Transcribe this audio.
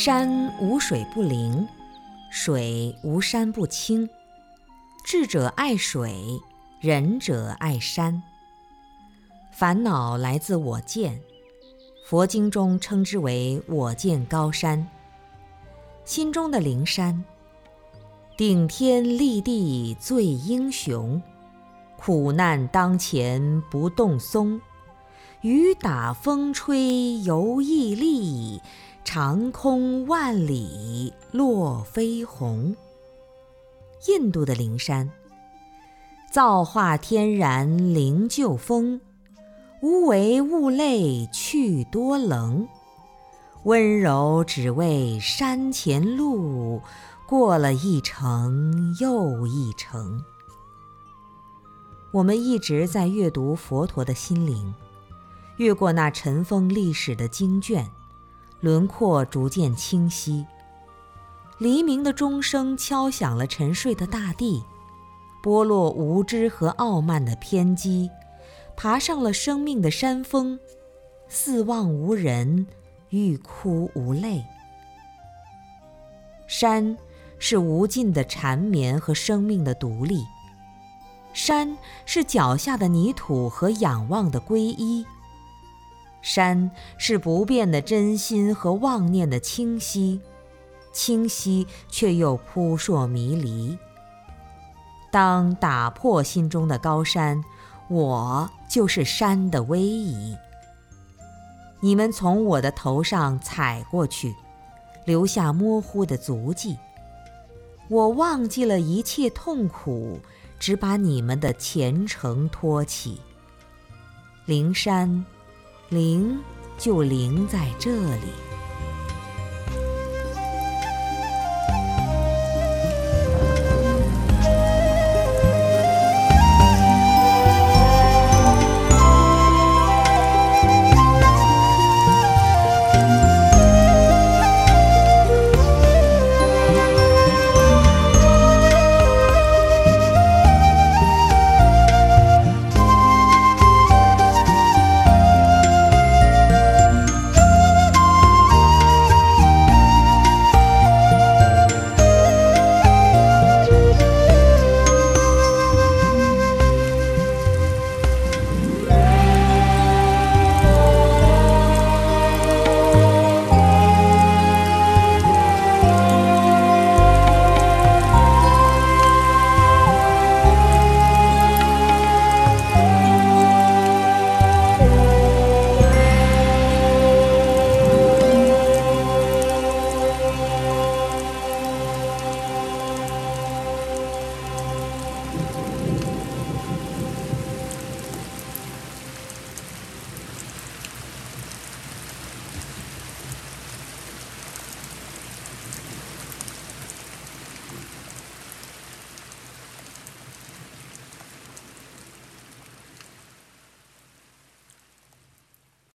山无水不灵，水无山不清。智者爱水，仁者爱山。烦恼来自我见，佛经中称之为我见高山。心中的灵山，顶天立地最英雄，苦难当前不动松，雨打风吹犹屹立，长空万里落飞鸿。印度的灵山，造化天然灵鹫峰。无为物类去多棱，温柔只为山前路，过了一程又一程。我们一直在阅读佛陀的心灵，越过那尘封历史的经卷，轮廓逐渐清晰。黎明的钟声敲响了沉睡的大地，剥落无知和傲慢的偏激。爬上了生命的山峰，四望无人，欲哭无泪。山是无尽的缠绵和生命的独立，山是脚下的泥土和仰望的皈依，山是不变的真心和妄念的清晰，清晰却又扑朔迷离。当打破心中的高山。我就是山的威仪，你们从我的头上踩过去，留下模糊的足迹。我忘记了一切痛苦，只把你们的前程托起。灵山，灵就灵在这里。